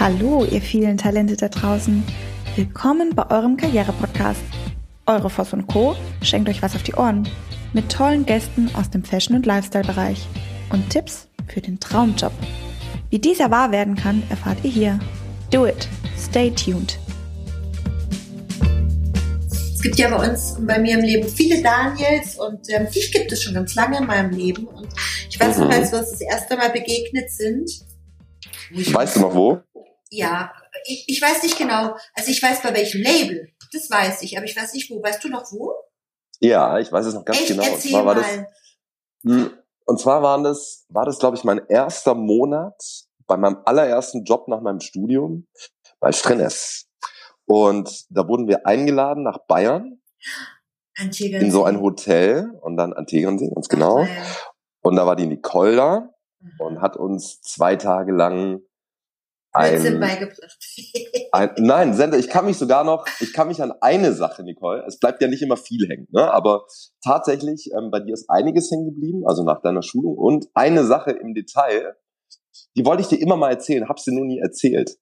Hallo, ihr vielen Talente da draußen. Willkommen bei eurem Karriere-Podcast. Eure Voss und Co. schenkt euch was auf die Ohren. Mit tollen Gästen aus dem Fashion- und Lifestyle-Bereich. Und Tipps für den Traumjob. Wie dieser wahr werden kann, erfahrt ihr hier. Do it. Stay tuned. Es gibt ja bei uns und bei mir im Leben viele Daniels und ähm, dich gibt es schon ganz lange in meinem Leben. Und ich weiß noch, als wir uns das erste Mal begegnet sind. Weißt du noch wo? Ja, ich, ich weiß nicht genau. Also ich weiß bei welchem Label. Das weiß ich, aber ich weiß nicht wo. Weißt du noch wo? Ja, ich weiß es noch ganz Echt? genau. Und zwar war mal. das, Hm, und zwar waren das, war das, glaube ich, mein erster Monat bei meinem allerersten Job nach meinem Studium bei Strenes. Und da wurden wir eingeladen nach Bayern Antje in so ein Hotel und dann an Tegernsee, ganz genau. Ach, Und da war die Nicole da weil- und hat uns zwei Tage lang ein, beigebracht. ein nein, Sender, ich kann mich sogar noch, ich kann mich an eine Sache, Nicole, es bleibt ja nicht immer viel hängen, ne? aber tatsächlich, ähm, bei dir ist einiges hängen geblieben, also nach deiner Schulung und eine Sache im Detail, die wollte ich dir immer mal erzählen, hab's dir nur nie erzählt.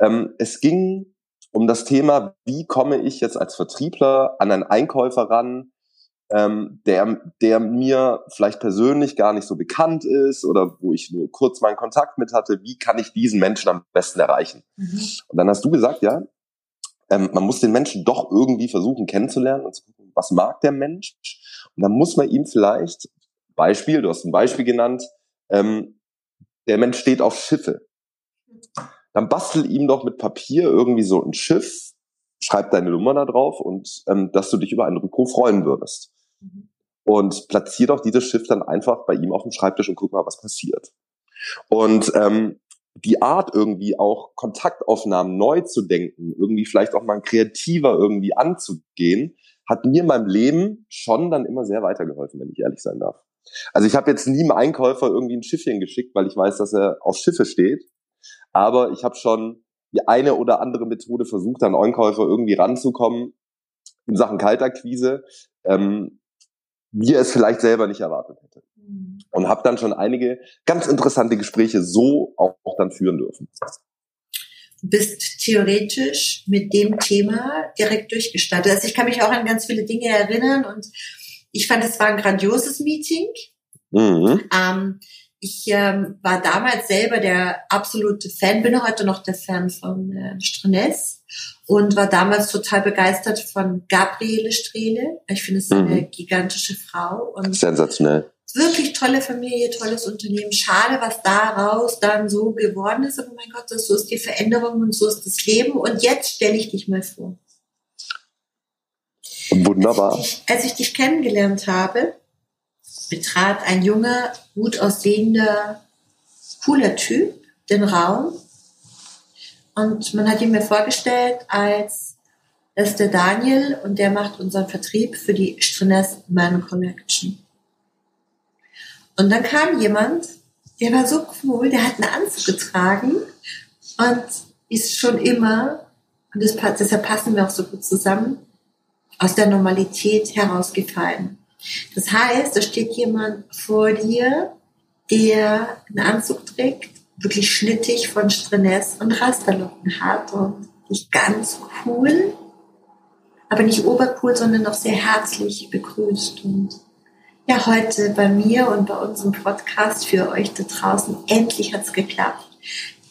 Ähm, es ging um das Thema, wie komme ich jetzt als Vertriebler an einen Einkäufer ran, ähm, der, der mir vielleicht persönlich gar nicht so bekannt ist oder wo ich nur kurz mal einen Kontakt mit hatte, wie kann ich diesen Menschen am besten erreichen? Mhm. Und dann hast du gesagt, ja, ähm, man muss den Menschen doch irgendwie versuchen kennenzulernen und zu gucken, was mag der Mensch? Und dann muss man ihm vielleicht, Beispiel, du hast ein Beispiel genannt, ähm, der Mensch steht auf Schiffe. Dann bastel ihm doch mit Papier irgendwie so ein Schiff, schreib deine Nummer da drauf und ähm, dass du dich über einen Rückruf freuen würdest. Mhm. Und platzier doch dieses Schiff dann einfach bei ihm auf dem Schreibtisch und guck mal, was passiert. Und ähm, die Art irgendwie auch Kontaktaufnahmen neu zu denken, irgendwie vielleicht auch mal kreativer irgendwie anzugehen, hat mir in meinem Leben schon dann immer sehr weitergeholfen, wenn ich ehrlich sein darf. Also ich habe jetzt nie einem Einkäufer irgendwie ein Schiffchen geschickt, weil ich weiß, dass er auf Schiffe steht. Aber ich habe schon die eine oder andere Methode versucht, an Einkäufer irgendwie ranzukommen in Sachen Kaltakquise, ähm, wie er es vielleicht selber nicht erwartet hätte Mhm. und habe dann schon einige ganz interessante Gespräche so auch, auch dann führen dürfen. Du bist theoretisch mit dem Thema direkt durchgestartet. Also ich kann mich auch an ganz viele Dinge erinnern und ich fand, es war ein grandioses Meeting. Mhm. Ähm, ich ähm, war damals selber der absolute Fan, bin heute noch der Fan von äh, Strenes und war damals total begeistert von Gabriele Strehle. Ich finde es eine Mhm. gigantische Frau und Sensationell. wirklich tolle Familie, tolles Unternehmen. Schade, was daraus dann so geworden ist. Aber mein Gott, das, so ist die Veränderung und so ist das Leben. Und jetzt stelle ich dich mal vor. Wunderbar. Als ich, als ich dich kennengelernt habe, betrat ein junger, gut aussehender, cooler Typ den Raum. Und man hat ihn mir vorgestellt als, das ist der Daniel und der macht unseren Vertrieb für die Strenes Man Collection. Und dann kam jemand, der war so cool, der hat einen Anzug getragen und ist schon immer, und das, deshalb passen wir auch so gut zusammen, aus der Normalität herausgefallen. Das heißt, da steht jemand vor dir, der einen Anzug trägt, wirklich schnittig von Strenes und Rasterlocken hat und dich ganz cool, aber nicht obercool, sondern noch sehr herzlich begrüßt. Und ja, heute bei mir und bei unserem Podcast für euch da draußen, endlich hat's geklappt.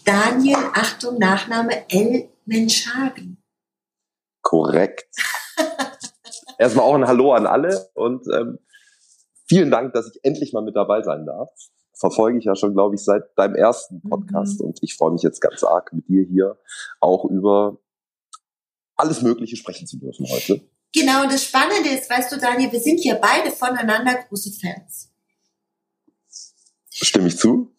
Daniel, Achtung, Nachname L. Menschhagen. Korrekt. Erstmal auch ein Hallo an alle und ähm, vielen Dank, dass ich endlich mal mit dabei sein darf. Verfolge ich ja schon, glaube ich, seit deinem ersten Podcast Mhm. und ich freue mich jetzt ganz arg mit dir hier auch über alles Mögliche sprechen zu dürfen heute. Genau, und das Spannende ist, weißt du, Daniel, wir sind ja beide voneinander große Fans. Stimme ich zu?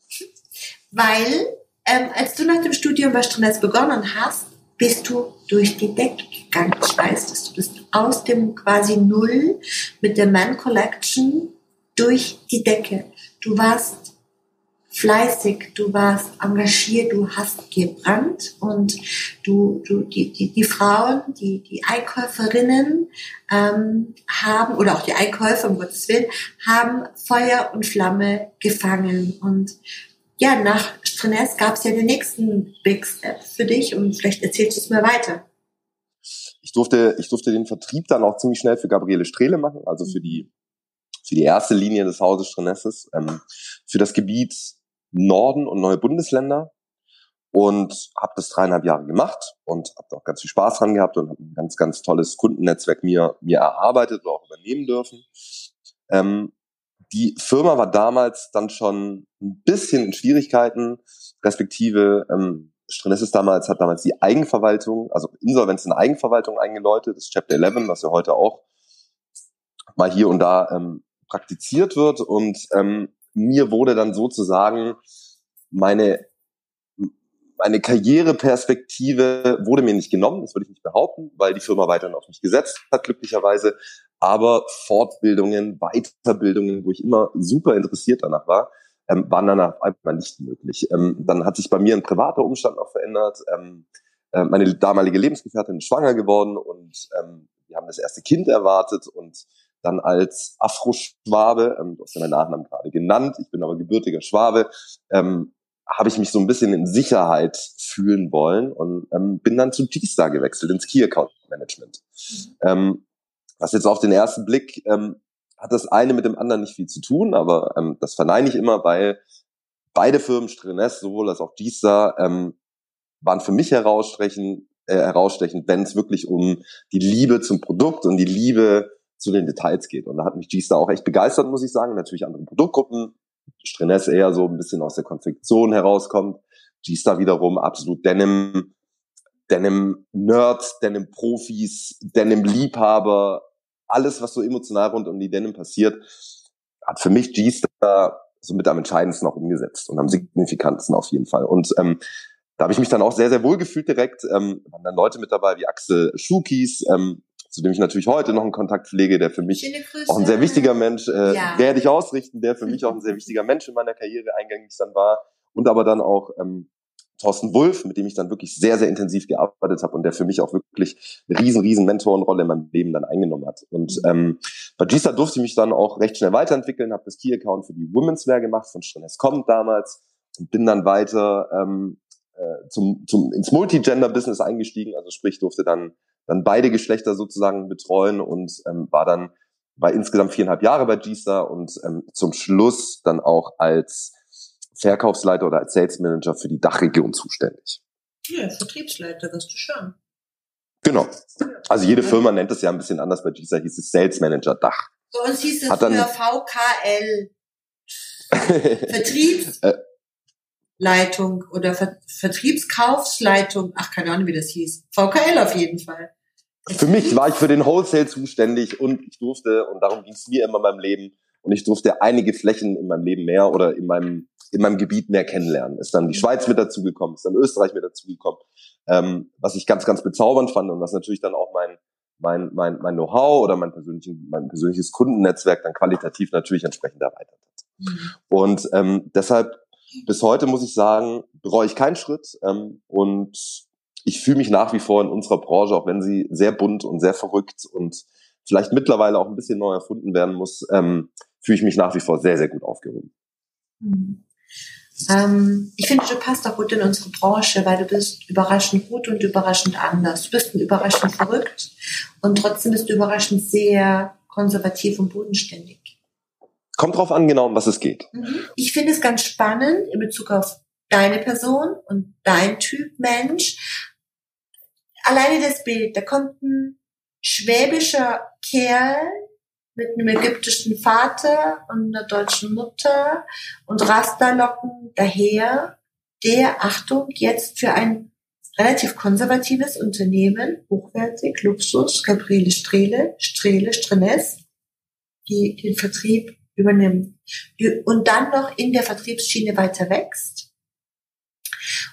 Weil, ähm, als du nach dem Studium bei Strenes begonnen hast, bist du durch die Decke gegangen. Ich weiß, dass du bist aus dem quasi Null mit der Man Collection durch die Decke. Du warst fleißig, du warst engagiert, du hast gebrannt und du, du die, die, die Frauen, die, die Einkäuferinnen ähm, haben, oder auch die Einkäufer, um Gottes Willen, haben Feuer und Flamme gefangen. Und ja, nach Strenes gab es ja den nächsten Big Step für dich und vielleicht erzählst du es mir weiter. Ich durfte, ich durfte den Vertrieb dann auch ziemlich schnell für Gabriele Strehle machen, also für die, für die erste Linie des Hauses Strenesses, ähm, für das Gebiet Norden und neue Bundesländer und habe das dreieinhalb Jahre gemacht und habe auch ganz viel Spaß dran gehabt und habe ein ganz, ganz tolles Kundennetzwerk mir, mir erarbeitet oder auch übernehmen dürfen. Ähm, die Firma war damals dann schon ein bisschen in Schwierigkeiten, respektive ähm, Strenesses damals hat damals die Eigenverwaltung, also Insolvenz in Eigenverwaltung eingeläutet, das Chapter 11, was ja heute auch mal hier und da ähm, praktiziert wird. Und ähm, mir wurde dann sozusagen meine meine Karriereperspektive wurde mir nicht genommen, das würde ich nicht behaupten, weil die Firma weiterhin auf mich gesetzt hat, glücklicherweise. Aber Fortbildungen, Weiterbildungen, wo ich immer super interessiert danach war, ähm, waren danach einfach nicht möglich. Ähm, dann hat sich bei mir ein privater Umstand noch verändert. Ähm, äh, meine damalige Lebensgefährtin ist schwanger geworden und ähm, wir haben das erste Kind erwartet und dann als Afro-Schwabe, ähm, du hast ja meinen Nachnamen gerade genannt, ich bin aber gebürtiger Schwabe, ähm, habe ich mich so ein bisschen in Sicherheit fühlen wollen und ähm, bin dann zu G-Star gewechselt, ins Key Account Management. Mhm. Ähm, was jetzt auf den ersten Blick ähm, hat das eine mit dem anderen nicht viel zu tun, aber ähm, das verneine ich immer, weil beide Firmen, Strenes sowohl als auch G-Star, ähm, waren für mich herausstechend, äh, herausstechend wenn es wirklich um die Liebe zum Produkt und die Liebe zu den Details geht. Und da hat mich G-Star auch echt begeistert, muss ich sagen. Natürlich andere Produktgruppen, Strenes eher so ein bisschen aus der Konfektion herauskommt. G-Star wiederum absolut Denim, Denim Nerds, Denim Profis, Denim Liebhaber, alles, was so emotional rund um die Denim passiert, hat für mich G-Star so mit am entscheidendsten auch umgesetzt und am signifikantesten auf jeden Fall. Und ähm, da habe ich mich dann auch sehr, sehr wohl gefühlt direkt. Ähm, waren dann Leute mit dabei wie Axel Schukis, ähm, zu dem ich natürlich heute noch einen Kontakt pflege, der für mich auch ein sehr wichtiger Mensch, äh, ja. werde ich ausrichten, der für mich auch ein sehr wichtiger Mensch in meiner Karriere eingängig dann war. Und aber dann auch ähm, Thorsten Wulff, mit dem ich dann wirklich sehr, sehr intensiv gearbeitet habe und der für mich auch wirklich eine riesen, riesen Mentorenrolle in meinem Leben dann eingenommen hat. Und mhm. ähm, bei Gista durfte ich mich dann auch recht schnell weiterentwickeln, habe das Key-Account für die Women's Wear gemacht von Strenes Kommt damals und bin dann weiter ähm, äh, zum, zum, ins Multigender-Business eingestiegen, also sprich durfte dann dann beide Geschlechter sozusagen betreuen und ähm, war dann war insgesamt viereinhalb Jahre bei G-Star und ähm, zum Schluss dann auch als Verkaufsleiter oder als Sales Manager für die Dachregion zuständig. Ja, Vertriebsleiter wirst du schon. Genau. Also jede Firma nennt es ja ein bisschen anders. Bei GISA hieß es Sales Manager Dach. Bei uns hieß es Hat VKL. Vertriebs. Leitung oder Ver Vertriebskaufsleitung, ach keine Ahnung, wie das hieß. VKL auf jeden Fall. Für mich war ich für den Wholesale zuständig und ich durfte, und darum ging es mir immer in meinem Leben, und ich durfte einige Flächen in meinem Leben mehr oder in meinem, in meinem Gebiet mehr kennenlernen. Ist dann die Schweiz mit dazugekommen, ist dann Österreich mit dazugekommen, ähm, was ich ganz, ganz bezaubernd fand und was natürlich dann auch mein, mein, mein, mein Know-how oder mein, persönlichen, mein persönliches Kundennetzwerk dann qualitativ natürlich entsprechend erweitert hat. Mhm. Und ähm, deshalb bis heute muss ich sagen, bereue ich keinen Schritt ähm, und ich fühle mich nach wie vor in unserer Branche, auch wenn sie sehr bunt und sehr verrückt und vielleicht mittlerweile auch ein bisschen neu erfunden werden muss, ähm, fühle ich mich nach wie vor sehr, sehr gut aufgehoben. Mhm. Ähm, ich finde, du passt auch gut in unsere Branche, weil du bist überraschend gut und überraschend anders. Du bist überraschend verrückt und trotzdem bist du überraschend sehr konservativ und bodenständig. Kommt drauf an, genau um was es geht. Mhm. Ich finde es ganz spannend in Bezug auf deine Person und dein Typ Mensch. Alleine das Bild, da kommt ein schwäbischer Kerl mit einem ägyptischen Vater und einer deutschen Mutter und Rasterlocken daher, der, Achtung, jetzt für ein relativ konservatives Unternehmen, hochwertig, Luxus, Gabriele Strehle, Strehle, Strenes, die den Vertrieb übernimmt und dann noch in der Vertriebsschiene weiter wächst.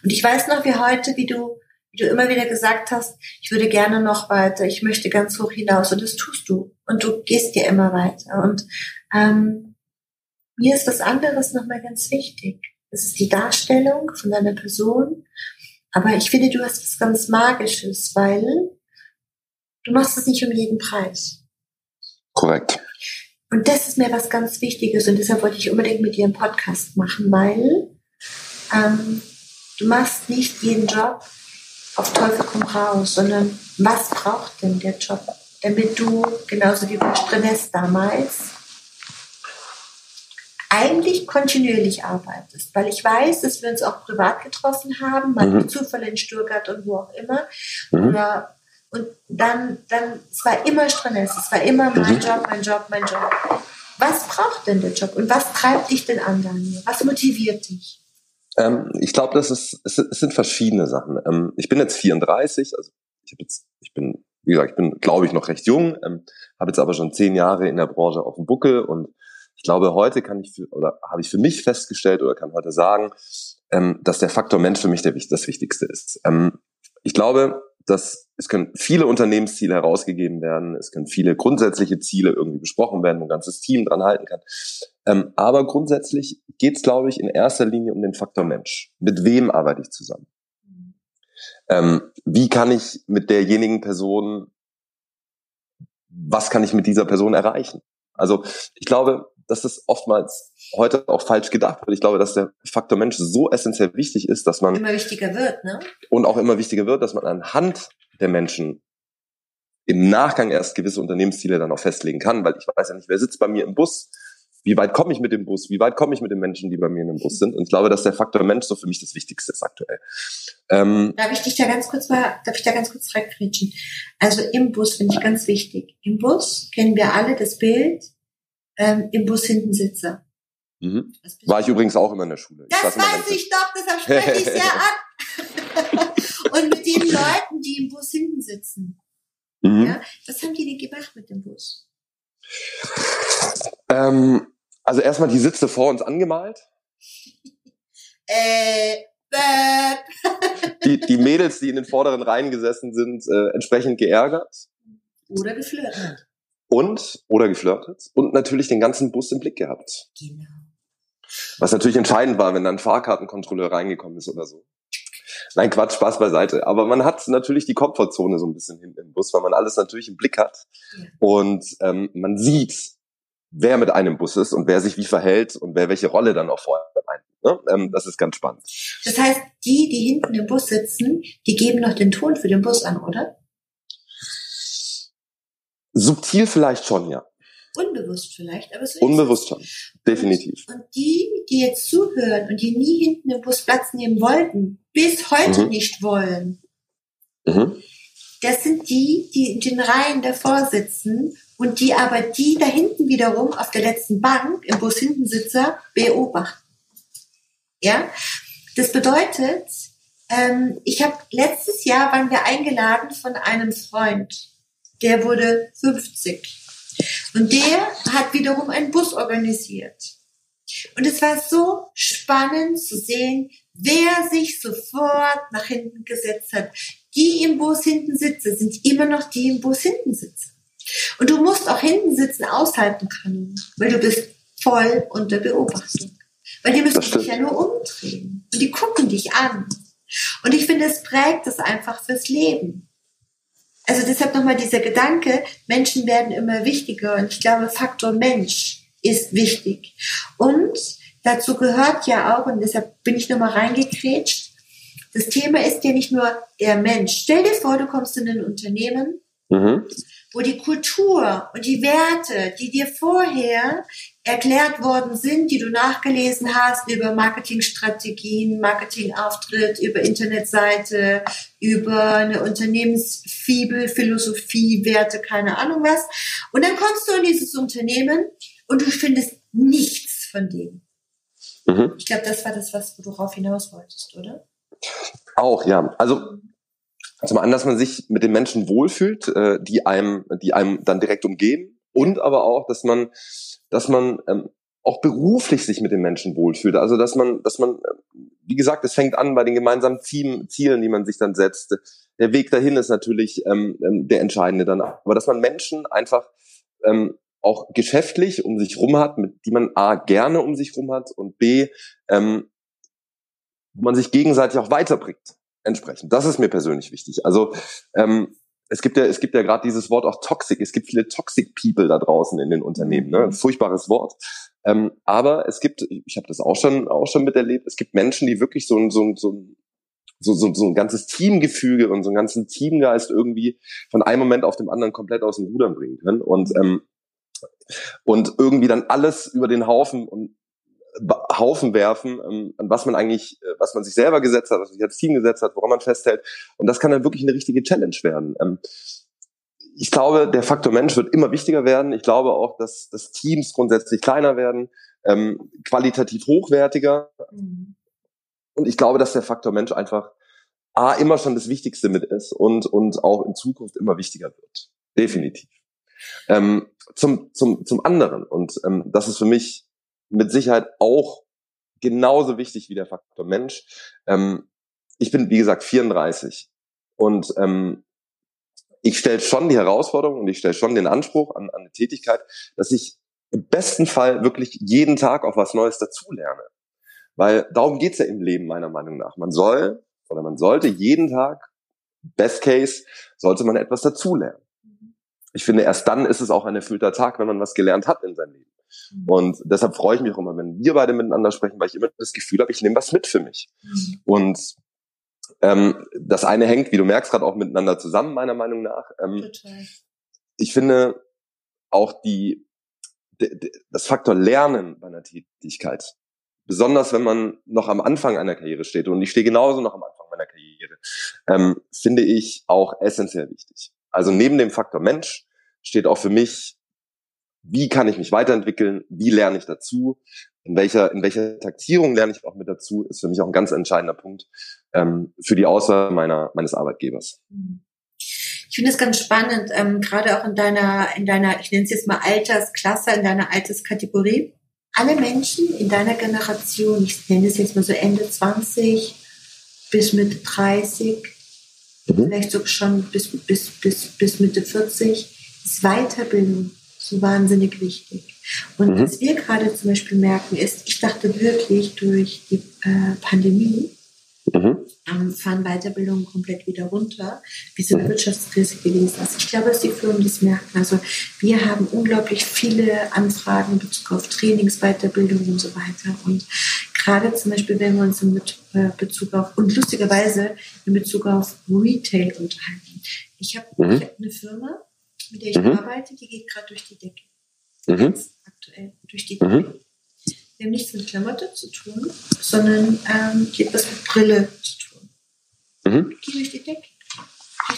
Und ich weiß noch wie heute, wie du, wie du immer wieder gesagt hast, ich würde gerne noch weiter, ich möchte ganz hoch hinaus und das tust du. Und du gehst ja immer weiter. Und ähm, mir ist was anderes nochmal ganz wichtig. Das ist die Darstellung von deiner Person. Aber ich finde, du hast was ganz Magisches, weil du machst es nicht um jeden Preis. Korrekt. Und das ist mir was ganz Wichtiges und deshalb wollte ich unbedingt mit dir einen Podcast machen, weil ähm, du machst nicht jeden Job auf Teufel komm raus, sondern was braucht denn der Job, damit du, genauso wie bei Strenes damals, eigentlich kontinuierlich arbeitest, weil ich weiß, dass wir uns auch privat getroffen haben, mal mhm. Zufall in Stuttgart und wo auch immer. Mhm. Oder, und dann, dann, es war immer Stress, es war immer mein mhm. Job, mein Job, mein Job. Was braucht denn der Job und was treibt dich denn an, Daniel? Was motiviert dich? Ähm, ich glaube, das ist, es, sind verschiedene Sachen. Ähm, ich bin jetzt 34, also ich, jetzt, ich bin, wie gesagt, ich bin, glaube ich, noch recht jung, ähm, habe jetzt aber schon zehn Jahre in der Branche auf dem Buckel und ich glaube, heute kann ich für, oder habe ich für mich festgestellt oder kann heute sagen, ähm, dass der Faktor Mensch für mich der, das Wichtigste ist. Ähm, ich glaube, dass es können viele Unternehmensziele herausgegeben werden, es können viele grundsätzliche Ziele irgendwie besprochen werden, wo ein ganzes Team dran halten kann. Ähm, aber grundsätzlich geht es, glaube ich, in erster Linie um den Faktor Mensch. Mit wem arbeite ich zusammen? Ähm, wie kann ich mit derjenigen Person, was kann ich mit dieser Person erreichen? Also ich glaube, dass das oftmals heute auch falsch gedacht wird. Ich glaube, dass der Faktor Mensch so essentiell wichtig ist, dass man immer wichtiger wird, ne? Und auch immer wichtiger wird, dass man anhand der Menschen im Nachgang erst gewisse Unternehmensziele dann auch festlegen kann, weil ich weiß ja nicht, wer sitzt bei mir im Bus, wie weit komme ich mit dem Bus, wie weit komme ich mit den Menschen, die bei mir in dem Bus sind. Und ich glaube, dass der Faktor Mensch so für mich das Wichtigste ist aktuell. Ähm, darf ich dich da ganz kurz mal, darf ich da ganz kurz reingrätschen? Also im Bus finde ich ganz wichtig. Im Bus kennen wir alle das Bild, ähm, im Bus hinten sitze. Mhm. War ich übrigens auch immer in der Schule. Das ich weiß ich doch, deshalb spreche ich sehr an. Und mit den Leuten, die im Bus hinten sitzen. Mhm. Ja, was haben die denn gemacht mit dem Bus? Ähm, also erstmal die Sitze vor uns angemalt. äh, die, die Mädels, die in den vorderen Reihen gesessen sind, äh, entsprechend geärgert. Oder geflirtet und oder geflirtet und natürlich den ganzen Bus im Blick gehabt. Genau. Was natürlich entscheidend war, wenn dann ein Fahrkartenkontrolleur reingekommen ist oder so. Nein, Quatsch, Spaß beiseite. Aber man hat natürlich die Komfortzone so ein bisschen hinten im Bus, weil man alles natürlich im Blick hat. Ja. Und ähm, man sieht, wer mit einem Bus ist und wer sich wie verhält und wer welche Rolle dann auch vorher meint. Ne? Ähm, das ist ganz spannend. Das heißt, die, die hinten im Bus sitzen, die geben noch den Ton für den Bus an, oder? Subtil vielleicht schon, ja. Unbewusst vielleicht, aber so Unbewusst schon, definitiv. Und, und, die, die jetzt zuhören und die nie hinten im Bus Platz nehmen wollten, bis heute mhm. nicht wollen, mhm. das sind die, die in den Reihen davor sitzen und die aber die da hinten wiederum auf der letzten Bank im Bus hinten Sitzer beobachten. Ja, das bedeutet, ähm, ich habe letztes Jahr waren wir eingeladen von einem Freund der wurde 50. Und der hat wiederum einen Bus organisiert. Und es war so spannend zu sehen, wer sich sofort nach hinten gesetzt hat. Die im Bus hinten sitzen, sind immer noch die im Bus hinten sitzen. Und du musst auch hinten sitzen aushalten können, weil du bist voll unter Beobachtung. Weil die müssen sich ja nur umdrehen. Und die gucken dich an. Und ich finde, es prägt es einfach fürs Leben. Also deshalb nochmal dieser Gedanke, Menschen werden immer wichtiger und ich glaube, Faktor Mensch ist wichtig. Und dazu gehört ja auch, und deshalb bin ich nochmal reingekrätscht, das Thema ist ja nicht nur der Mensch. Stell dir vor, du kommst in ein Unternehmen, mhm. wo die Kultur und die Werte, die dir vorher erklärt worden sind, die du nachgelesen hast über Marketingstrategien, Marketingauftritt, über Internetseite, über eine Unternehmensfibel, Philosophie, Werte, keine Ahnung was. Und dann kommst du in dieses Unternehmen und du findest nichts von dem. Mhm. Ich glaube, das war das, was du darauf hinaus wolltest, oder? Auch, ja. Also zum einen, dass man sich mit den Menschen wohlfühlt, äh, die einem, die einem dann direkt umgeben und aber auch, dass man dass man ähm, auch beruflich sich mit den Menschen wohlfühlt. Also dass man, dass man, wie gesagt, es fängt an bei den gemeinsamen Zielen, die man sich dann setzt. Der Weg dahin ist natürlich ähm, ähm, der entscheidende dann. Aber dass man Menschen einfach ähm, auch geschäftlich um sich rum hat, mit die man A gerne um sich rum hat und B, ähm, wo man sich gegenseitig auch weiterbringt. Entsprechend. Das ist mir persönlich wichtig. Also ähm, es gibt ja, es gibt ja gerade dieses Wort auch toxic. Es gibt viele toxic people da draußen in den Unternehmen. Ne? Ein mhm. furchtbares Wort. Ähm, aber es gibt, ich habe das auch schon auch schon miterlebt, es gibt Menschen, die wirklich so ein so ein, so ein so, so, so ein ganzes Teamgefüge und so einen ganzen Teamgeist irgendwie von einem Moment auf dem anderen komplett aus dem Rudern bringen können und ähm, und irgendwie dann alles über den Haufen und Haufen werfen, ähm, an was man eigentlich, was man sich selber gesetzt hat, was man sich als Team gesetzt hat, woran man festhält. Und das kann dann wirklich eine richtige Challenge werden. Ähm, ich glaube, der Faktor Mensch wird immer wichtiger werden. Ich glaube auch, dass, dass Teams grundsätzlich kleiner werden, ähm, qualitativ hochwertiger. Mhm. Und ich glaube, dass der Faktor Mensch einfach A, immer schon das Wichtigste mit ist und, und auch in Zukunft immer wichtiger wird. Definitiv. Ähm, zum, zum, zum anderen, und ähm, das ist für mich mit Sicherheit auch genauso wichtig wie der Faktor Mensch. Ähm, ich bin, wie gesagt, 34 und ähm, ich stelle schon die Herausforderung und ich stelle schon den Anspruch an, an eine Tätigkeit, dass ich im besten Fall wirklich jeden Tag auch was Neues dazulerne. Weil darum geht's ja im Leben meiner Meinung nach. Man soll oder man sollte jeden Tag, best case, sollte man etwas dazulernen. Ich finde, erst dann ist es auch ein erfüllter Tag, wenn man was gelernt hat in seinem Leben. Mhm. Und deshalb freue ich mich auch immer, wenn wir beide miteinander sprechen, weil ich immer das Gefühl habe, ich nehme was mit für mich. Mhm. Und ähm, das eine hängt, wie du merkst, gerade auch miteinander zusammen, meiner Meinung nach. Ähm, Total. Ich finde auch die, das Faktor Lernen bei einer Tätigkeit, besonders wenn man noch am Anfang einer Karriere steht, und ich stehe genauso noch am Anfang meiner Karriere, ähm, finde ich auch essentiell wichtig. Also neben dem Faktor Mensch steht auch für mich wie kann ich mich weiterentwickeln, wie lerne ich dazu, in welcher, in welcher Taktierung lerne ich auch mit dazu, ist für mich auch ein ganz entscheidender Punkt ähm, für die Auswahl meiner, meines Arbeitgebers. Ich finde es ganz spannend, ähm, gerade auch in deiner, in deiner, ich nenne es jetzt mal Altersklasse, in deiner Alterskategorie. Alle Menschen in deiner Generation, ich nenne es jetzt mal so Ende 20 bis Mitte 30, mhm. vielleicht sogar schon bis, bis, bis, bis Mitte 40, ist Weiterbildung so wahnsinnig wichtig. Und mhm. was wir gerade zum Beispiel merken ist, ich dachte wirklich durch die äh, Pandemie mhm. ähm, fahren Weiterbildungen komplett wieder runter, wie so eine mhm. Wirtschaftskrise gewesen ist. Ich glaube, dass die Firmen das merken. Also wir haben unglaublich viele Anfragen in Bezug auf Trainings, Weiterbildung und so weiter. Und gerade zum Beispiel, wenn wir uns in äh, Bezug auf, und lustigerweise in Bezug auf Retail unterhalten. Ich habe mhm. hab eine Firma, mit der ich mhm. arbeite, die geht gerade durch die Decke. Mhm. aktuell durch die. Decke. Mhm. Wir haben nichts mit Klamotte zu tun, sondern ähm, die etwas mit Brille zu tun. Mhm. Ich gehe durch die Decke.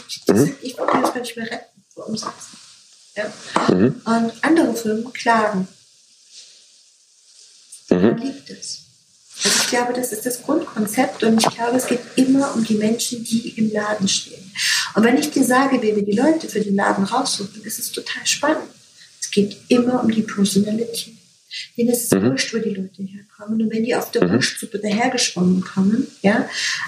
Ich, mhm. ich kann das gar nicht mehr retten vor Umsatz. Ja? Mhm. Und andere Firmen klagen. Mhm. Woran liegt es? Also ich glaube, das ist das Grundkonzept und ich glaube, es geht immer um die Menschen, die im Laden stehen. Und wenn ich dir sage, wie wir die Leute für den Laden raussuchen, ist es total spannend. Es geht immer um die Personality. Denen ist es mhm. wurscht, wo die Leute herkommen. Und wenn die auf der mhm. Wurstsuppe dahergeschwommen kommen, ja,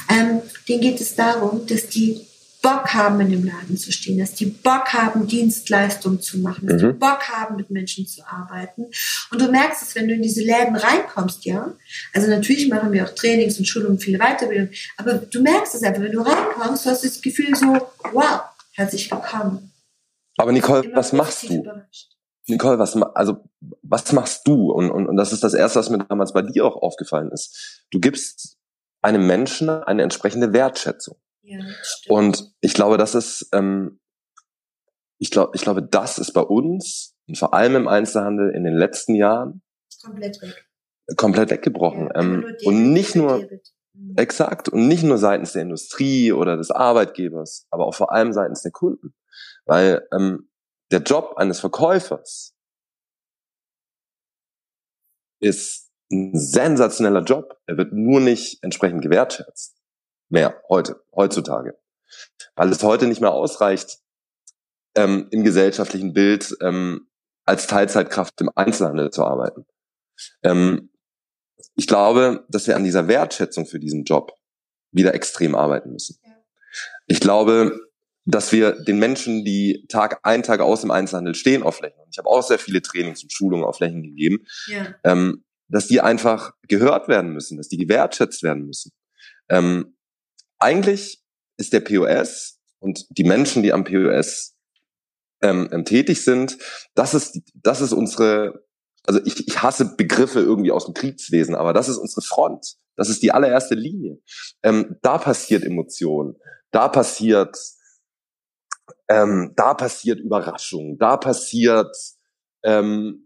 ähm, denen geht es darum, dass die Bock haben, in dem Laden zu stehen, dass die Bock haben, Dienstleistungen zu machen, dass mhm. die Bock haben, mit Menschen zu arbeiten. Und du merkst es, wenn du in diese Läden reinkommst, ja. Also natürlich machen wir auch Trainings und Schulungen, viele Weiterbildung, aber du merkst es einfach, wenn du reinkommst, du hast das Gefühl so, wow, herzlich willkommen. Aber Nicole, was machst du? Überrascht. Nicole, was, also, was machst du? Und, und, und das ist das Erste, was mir damals bei dir auch aufgefallen ist. Du gibst einem Menschen eine entsprechende Wertschätzung und ich glaube, das ist, ähm, ich glaube, ich glaube, das ist bei uns und vor allem im Einzelhandel in den letzten Jahren komplett weg. Komplett weggebrochen. Ja, ähm, und nicht nur, mhm. exakt, und nicht nur seitens der Industrie oder des Arbeitgebers, aber auch vor allem seitens der Kunden. Weil ähm, der Job eines Verkäufers ist ein sensationeller Job. Er wird nur nicht entsprechend gewertschätzt mehr heute, heutzutage. Weil es heute nicht mehr ausreicht, ähm, im gesellschaftlichen Bild ähm, als Teilzeitkraft im Einzelhandel zu arbeiten. Ähm, ich glaube, dass wir an dieser Wertschätzung für diesen Job wieder extrem arbeiten müssen. Ich glaube, dass wir den Menschen, die Tag ein, Tag aus im Einzelhandel stehen auf Flächen, und ich habe auch sehr viele Trainings und Schulungen auf Flächen gegeben, ja. ähm, dass die einfach gehört werden müssen, dass die gewertschätzt werden müssen. Ähm, eigentlich ist der POS und die Menschen, die am POS ähm, ähm, tätig sind, das ist, das ist unsere also ich, ich hasse Begriffe irgendwie aus dem Kriegswesen, aber das ist unsere Front. Das ist die allererste Linie. Ähm, da passiert Emotion, da passiert, ähm, da passiert Überraschung, da passiert, ähm,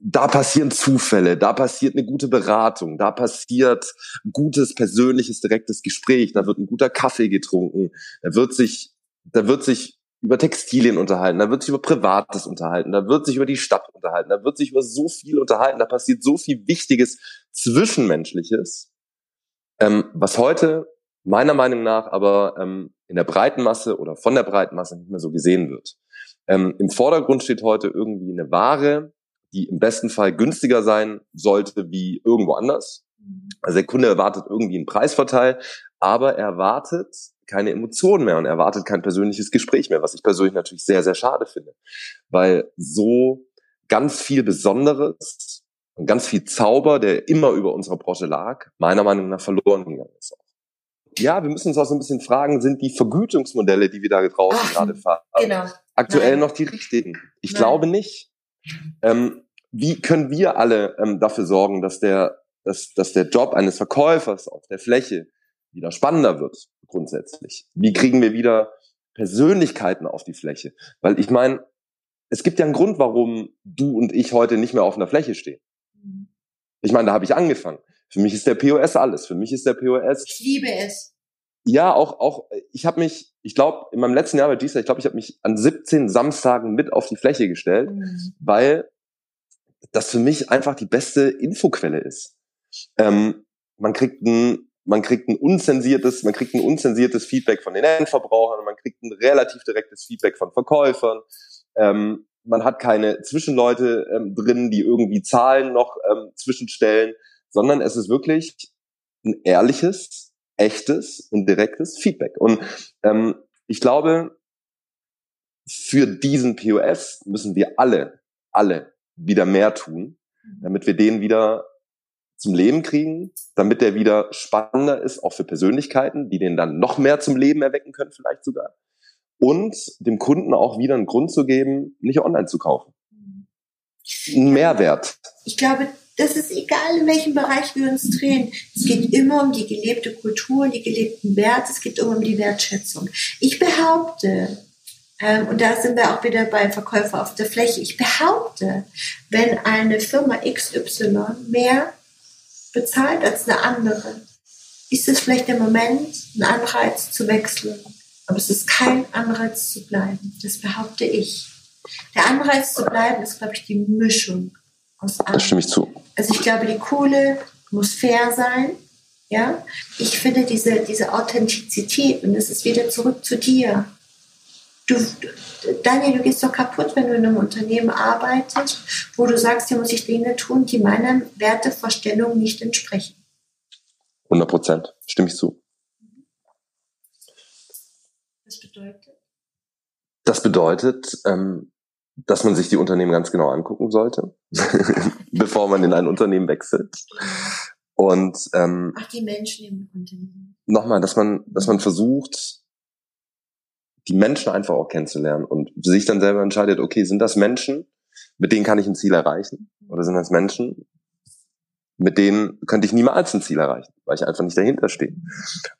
da passieren Zufälle, da passiert eine gute Beratung, da passiert ein gutes persönliches direktes Gespräch, da wird ein guter Kaffee getrunken, da wird sich, da wird sich über Textilien unterhalten, da wird sich über Privates unterhalten, da wird sich über die Stadt unterhalten, da wird sich über so viel unterhalten, da passiert so viel Wichtiges Zwischenmenschliches, ähm, was heute meiner Meinung nach aber ähm, in der breiten Masse oder von der breiten Masse nicht mehr so gesehen wird. Ähm, Im Vordergrund steht heute irgendwie eine Ware, die im besten Fall günstiger sein sollte wie irgendwo anders. Also der Kunde erwartet irgendwie einen Preisvorteil, aber er erwartet keine Emotionen mehr und erwartet kein persönliches Gespräch mehr, was ich persönlich natürlich sehr, sehr schade finde. Weil so ganz viel Besonderes und ganz viel Zauber, der immer über unserer Branche lag, meiner Meinung nach verloren gegangen ist. Ja, wir müssen uns auch so ein bisschen fragen, sind die Vergütungsmodelle, die wir da draußen Ach, gerade fahren, genau. aktuell Nein. noch die richtigen? Ich Nein. glaube nicht. Ähm, wie können wir alle ähm, dafür sorgen, dass der, dass, dass der Job eines Verkäufers auf der Fläche wieder spannender wird, grundsätzlich? Wie kriegen wir wieder Persönlichkeiten auf die Fläche? Weil ich meine, es gibt ja einen Grund, warum du und ich heute nicht mehr auf einer Fläche stehen. Mhm. Ich meine, da habe ich angefangen. Für mich ist der POS alles. Für mich ist der POS. Ich liebe es. Ja, auch, auch, ich habe mich, ich glaube, in meinem letzten Jahr bei GSA, ich glaube, ich habe mich an 17 Samstagen mit auf die Fläche gestellt, mhm. weil das für mich einfach die beste Infoquelle ist. Ähm, man kriegt ein, man kriegt ein unzensiertes, man kriegt ein unzensiertes Feedback von den Endverbrauchern, man kriegt ein relativ direktes Feedback von Verkäufern. Ähm, man hat keine Zwischenleute ähm, drin, die irgendwie Zahlen noch ähm, zwischenstellen, sondern es ist wirklich ein ehrliches, echtes und direktes Feedback. Und ähm, ich glaube, für diesen POS müssen wir alle, alle wieder mehr tun, damit wir den wieder zum Leben kriegen, damit der wieder spannender ist, auch für Persönlichkeiten, die den dann noch mehr zum Leben erwecken können, vielleicht sogar und dem Kunden auch wieder einen Grund zu geben, nicht online zu kaufen. Ein Mehrwert. Ich glaube, das ist egal, in welchem Bereich wir uns drehen. Es geht immer um die gelebte Kultur, die gelebten Werte, es geht immer um die Wertschätzung. Ich behaupte, ähm, und da sind wir auch wieder bei Verkäufer auf der Fläche, ich behaupte, wenn eine Firma XY mehr bezahlt als eine andere, ist es vielleicht der Moment, einen Anreiz zu wechseln aber es ist kein Anreiz zu bleiben. Das behaupte ich. Der Anreiz zu bleiben ist, glaube ich, die Mischung aus allem. Das stimme ich zu. Also ich glaube, die Kohle muss fair sein. Ja, ich finde diese, diese Authentizität und es ist wieder zurück zu dir. Du, Daniel, du gehst doch kaputt, wenn du in einem Unternehmen arbeitest, wo du sagst, hier muss ich Dinge tun, die meiner Wertevorstellung nicht entsprechen. 100 Prozent, stimme ich zu. Das bedeutet? Das bedeutet, ähm, dass man sich die Unternehmen ganz genau angucken sollte, bevor man in ein Unternehmen wechselt. Und ähm, Ach, die Menschen im Unternehmen. Nochmal, dass man, dass man versucht, die Menschen einfach auch kennenzulernen und sich dann selber entscheidet, okay, sind das Menschen, mit denen kann ich ein Ziel erreichen? Oder sind das Menschen, mit denen könnte ich niemals ein Ziel erreichen, weil ich einfach nicht dahinter stehe.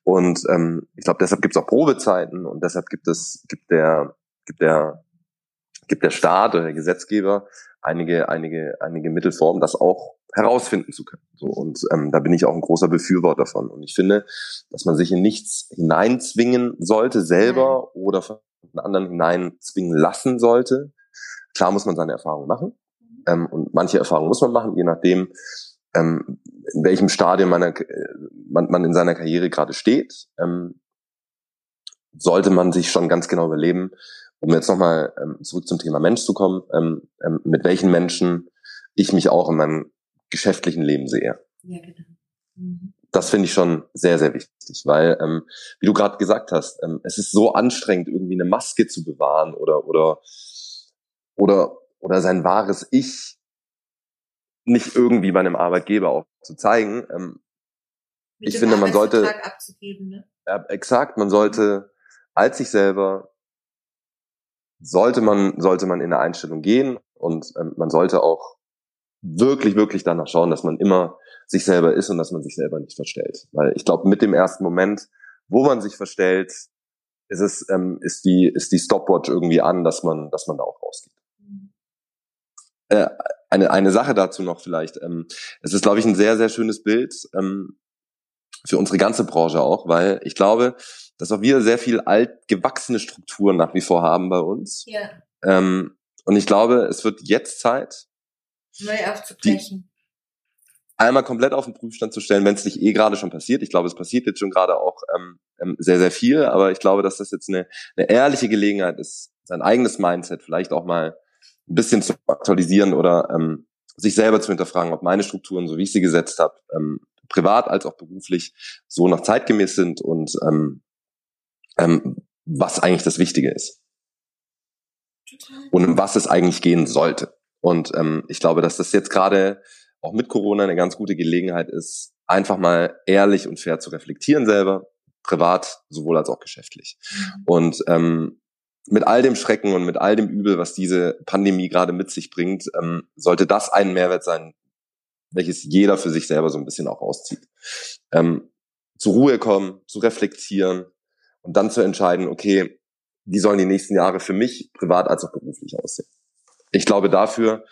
Und ähm, ich glaube, deshalb gibt es auch Probezeiten und deshalb gibt es, gibt der, gibt der, gibt der Staat oder der Gesetzgeber einige, einige, einige Mittelformen, das auch herausfinden zu können. So, und ähm, da bin ich auch ein großer Befürworter von. Und ich finde, dass man sich in nichts hineinzwingen sollte, selber mhm. oder von anderen hineinzwingen lassen sollte. Klar muss man seine Erfahrungen machen. Ähm, und manche Erfahrungen muss man machen, je nachdem, ähm, in welchem Stadium meiner, man, man in seiner Karriere gerade steht, ähm, sollte man sich schon ganz genau überleben, um jetzt nochmal ähm, zurück zum Thema Mensch zu kommen, ähm, ähm, mit welchen Menschen ich mich auch in meinem geschäftlichen Leben sehe. Ja, genau. Mhm. Das finde ich schon sehr, sehr wichtig, weil, ähm, wie du gerade gesagt hast, ähm, es ist so anstrengend, irgendwie eine Maske zu bewahren oder oder oder oder sein wahres Ich nicht irgendwie bei einem Arbeitgeber auch zu zeigen. Ähm, ich finde, man sollte ne? ja, exakt, man sollte als sich selber sollte man sollte man in eine Einstellung gehen und ähm, man sollte auch wirklich, wirklich danach schauen, dass man immer sich selber ist und dass man sich selber nicht verstellt. Weil ich glaube, mit dem ersten Moment, wo man sich verstellt, ist es, ähm, ist die, ist die Stopwatch irgendwie an, dass man, dass man da auch rausgeht. Äh, eine, eine Sache dazu noch vielleicht. Ähm, es ist, glaube ich, ein sehr, sehr schönes Bild ähm, für unsere ganze Branche auch, weil ich glaube, dass auch wir sehr viel altgewachsene Strukturen nach wie vor haben bei uns. Ja. Ähm, und ich glaube, es wird jetzt Zeit, neu aufzubrechen. Einmal komplett auf den Prüfstand zu stellen, wenn es nicht eh gerade schon passiert. Ich glaube, es passiert jetzt schon gerade auch ähm, ähm, sehr, sehr viel, aber ich glaube, dass das jetzt eine, eine ehrliche Gelegenheit ist, sein eigenes Mindset vielleicht auch mal ein bisschen zu aktualisieren oder ähm, sich selber zu hinterfragen, ob meine Strukturen, so wie ich sie gesetzt habe, ähm, privat als auch beruflich, so noch zeitgemäß sind und ähm, ähm, was eigentlich das Wichtige ist. Und um was es eigentlich gehen sollte. Und ähm, ich glaube, dass das jetzt gerade auch mit Corona eine ganz gute Gelegenheit ist, einfach mal ehrlich und fair zu reflektieren selber, privat sowohl als auch geschäftlich. Mhm. Und ähm, mit all dem Schrecken und mit all dem Übel, was diese Pandemie gerade mit sich bringt, ähm, sollte das ein Mehrwert sein, welches jeder für sich selber so ein bisschen auch auszieht. Ähm, zur Ruhe kommen, zu reflektieren und dann zu entscheiden, okay, wie sollen die nächsten Jahre für mich privat als auch beruflich aussehen. Ich glaube dafür,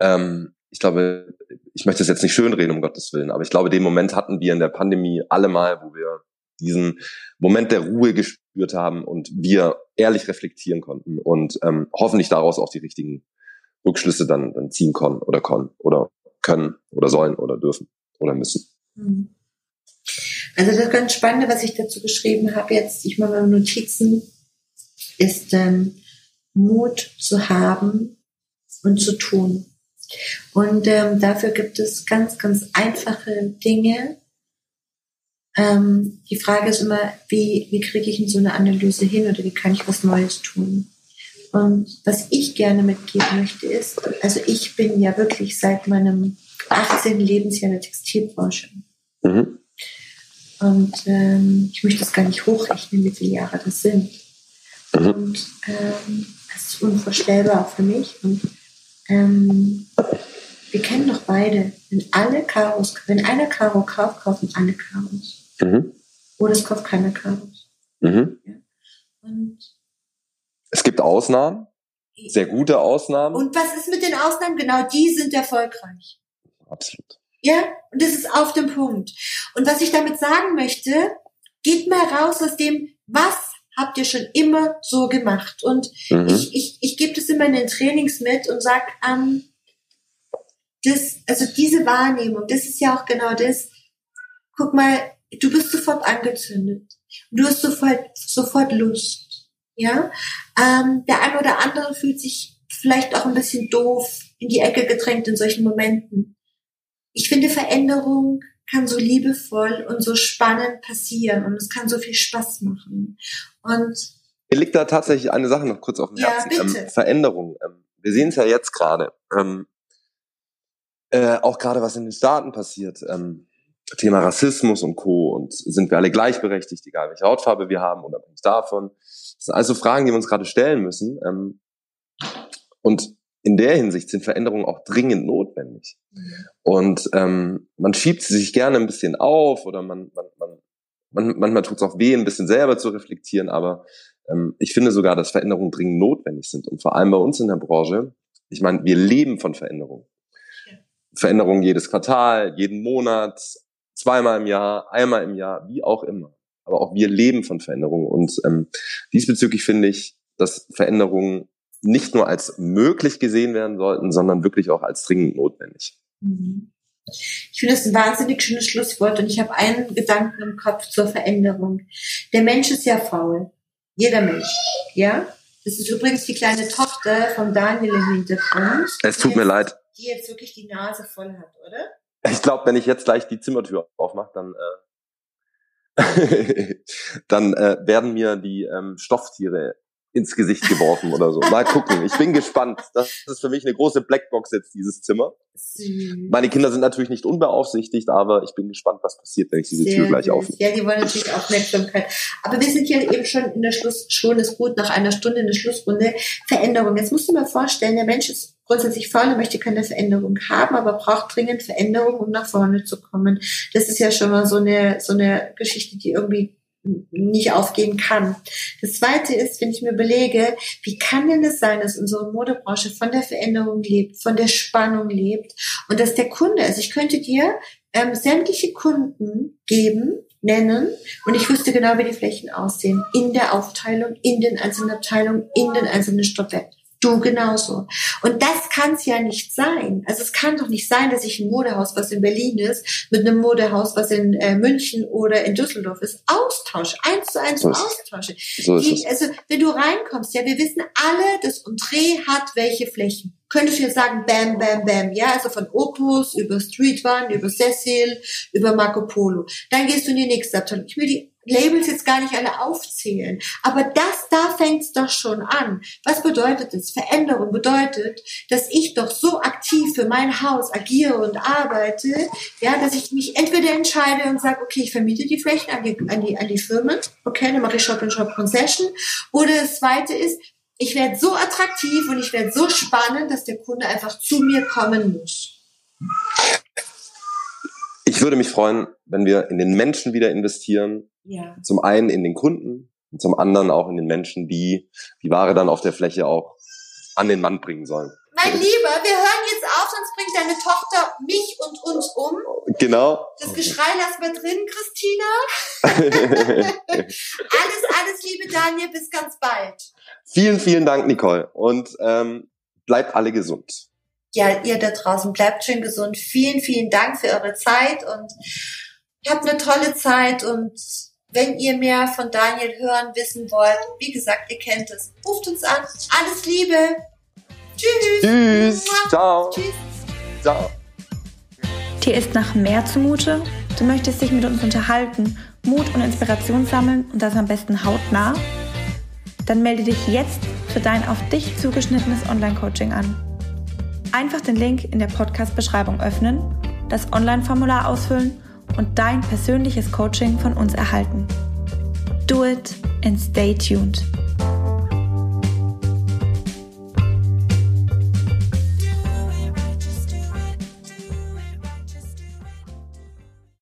ähm, ich glaube, ich möchte es jetzt nicht schönreden, um Gottes Willen, aber ich glaube, den Moment hatten wir in der Pandemie alle mal, wo wir diesen Moment der Ruhe gespürt haben und wir ehrlich reflektieren konnten und ähm, hoffentlich daraus auch die richtigen Rückschlüsse dann, dann ziehen konnten oder können oder können oder sollen oder dürfen oder müssen. Mhm. Also das ganz Spannende, was ich dazu geschrieben habe, jetzt, ich mache meine Notizen, ist ähm, Mut zu haben und zu tun. Und ähm, dafür gibt es ganz, ganz einfache Dinge, ähm, die Frage ist immer, wie, wie kriege ich in so eine Analyse hin oder wie kann ich was Neues tun? Und was ich gerne mitgeben möchte ist, also ich bin ja wirklich seit meinem 18. Lebensjahr in der Textilbranche. Mhm. Und ähm, ich möchte das gar nicht hochrechnen, wie viele Jahre das sind. Mhm. Und ähm, das ist unvorstellbar für mich. Und ähm, wir kennen doch beide, wenn alle Karos, wenn einer Karo kauft, kaufen alle Karos. Mhm. Oder es kauft keiner Karos. Mhm. Ja. Und es gibt Ausnahmen, sehr gute Ausnahmen. Und was ist mit den Ausnahmen? Genau, die sind erfolgreich. Absolut. Ja, und das ist auf dem Punkt. Und was ich damit sagen möchte, geht mal raus aus dem, was habt ihr schon immer so gemacht? Und mhm. ich, ich, ich gebe das immer in den Trainings mit und sag, ähm, das, also diese Wahrnehmung, das ist ja auch genau das. Guck mal, du bist sofort angezündet. Du hast sofort, sofort Lust. Ja, ähm, der eine oder andere fühlt sich vielleicht auch ein bisschen doof in die Ecke gedrängt in solchen Momenten. Ich finde, Veränderung kann so liebevoll und so spannend passieren und es kann so viel Spaß machen. Und mir liegt da tatsächlich eine Sache noch kurz auf dem Herzen. Ja, bitte. Ähm, Veränderung. Ähm, wir sehen es ja jetzt gerade. Ähm, äh, auch gerade was in den Staaten passiert. Ähm, Thema Rassismus und Co. Und sind wir alle gleichberechtigt, egal welche Hautfarbe wir haben, unabhängig davon. Das sind also Fragen, die wir uns gerade stellen müssen. Ähm, und in der Hinsicht sind Veränderungen auch dringend notwendig. Und ähm, man schiebt sie sich gerne ein bisschen auf oder man, man, man, man manchmal tut es auch weh, ein bisschen selber zu reflektieren, aber ähm, ich finde sogar, dass Veränderungen dringend notwendig sind. Und vor allem bei uns in der Branche, ich meine, wir leben von Veränderungen. Veränderungen jedes Quartal, jeden Monat, zweimal im Jahr, einmal im Jahr, wie auch immer. Aber auch wir leben von Veränderungen. Und ähm, diesbezüglich finde ich, dass Veränderungen nicht nur als möglich gesehen werden sollten, sondern wirklich auch als dringend notwendig. Mhm. Ich finde das ein wahnsinnig schönes Schlusswort und ich habe einen Gedanken im Kopf zur Veränderung. Der Mensch ist ja faul. Jeder Mensch. Ja? Das ist übrigens die kleine Tochter von Daniel im Hintergrund. Es tut mir leid. Die jetzt wirklich die Nase voll hat, oder? Ich glaube, wenn ich jetzt gleich die Zimmertür aufmache, dann, äh, dann äh, werden mir die ähm, Stofftiere ins Gesicht geworfen oder so. Mal gucken. Ich bin gespannt. Das ist für mich eine große Blackbox jetzt, dieses Zimmer. Meine Kinder sind natürlich nicht unbeaufsichtigt, aber ich bin gespannt, was passiert, wenn ich diese Sehr Tür gleich aufmache. Ja, die wollen natürlich Aufmerksamkeit. Aber wir sind hier eben schon in der Schluss, schon ist gut, nach einer Stunde in der Schlussrunde. Veränderung. Jetzt musst du mal vorstellen, der Mensch ist grundsätzlich und möchte keine Veränderung haben, aber braucht dringend Veränderung, um nach vorne zu kommen. Das ist ja schon mal so eine, so eine Geschichte, die irgendwie nicht aufgehen kann. Das zweite ist, wenn ich mir überlege, wie kann denn es sein, dass unsere Modebranche von der Veränderung lebt, von der Spannung lebt und dass der Kunde, also ich könnte dir ähm, sämtliche Kunden geben, nennen und ich wüsste genau, wie die Flächen aussehen. In der Aufteilung, in den einzelnen Abteilungen, in den einzelnen Stockwerken. Du genauso. Und das kann es ja nicht sein. Also es kann doch nicht sein, dass ich ein Modehaus, was in Berlin ist, mit einem Modehaus, was in äh, München oder in Düsseldorf ist, austausche. Eins zu eins so austausche. So Die, also wenn du reinkommst, ja, wir wissen alle, dass Dreh hat welche Flächen. Könntest du jetzt sagen, bam, bam, bam, ja, also von Opus über Street One, über Cecil, über Marco Polo. Dann gehst du in die nächste Abteilung. Ich will die Labels jetzt gar nicht alle aufzählen. Aber das, da fängt's doch schon an. Was bedeutet das? Veränderung bedeutet, dass ich doch so aktiv für mein Haus agiere und arbeite, ja, dass ich mich entweder entscheide und sage, okay, ich vermiete die Flächen an die, an die, an die Firmen, okay, dann mache ich Shop and Shop Concession. Oder das zweite ist, ich werde so attraktiv und ich werde so spannend, dass der Kunde einfach zu mir kommen muss. Ich würde mich freuen, wenn wir in den Menschen wieder investieren, ja. Zum einen in den Kunden und zum anderen auch in den Menschen, die die Ware dann auf der Fläche auch an den Mann bringen sollen. Mein Lieber, wir hören jetzt auf, sonst bringt deine Tochter mich und uns um. Genau. Das Geschrei lassen wir drin, Christina. alles, alles Liebe, Daniel, bis ganz bald. Vielen, vielen Dank, Nicole. Und ähm, bleibt alle gesund. Ja, ihr da draußen bleibt schön gesund. Vielen, vielen Dank für eure Zeit und habt eine tolle Zeit und wenn ihr mehr von Daniel hören, wissen wollt, wie gesagt, ihr kennt es, ruft uns an. Alles Liebe. Tschüss. Tschüss. Ciao. Tschüss. Ciao. Dir ist nach mehr zumute? Du möchtest dich mit uns unterhalten, Mut und Inspiration sammeln und das am besten hautnah? Dann melde dich jetzt für dein auf dich zugeschnittenes Online-Coaching an. Einfach den Link in der Podcast-Beschreibung öffnen, das Online-Formular ausfüllen und dein persönliches Coaching von uns erhalten. Do it and stay tuned.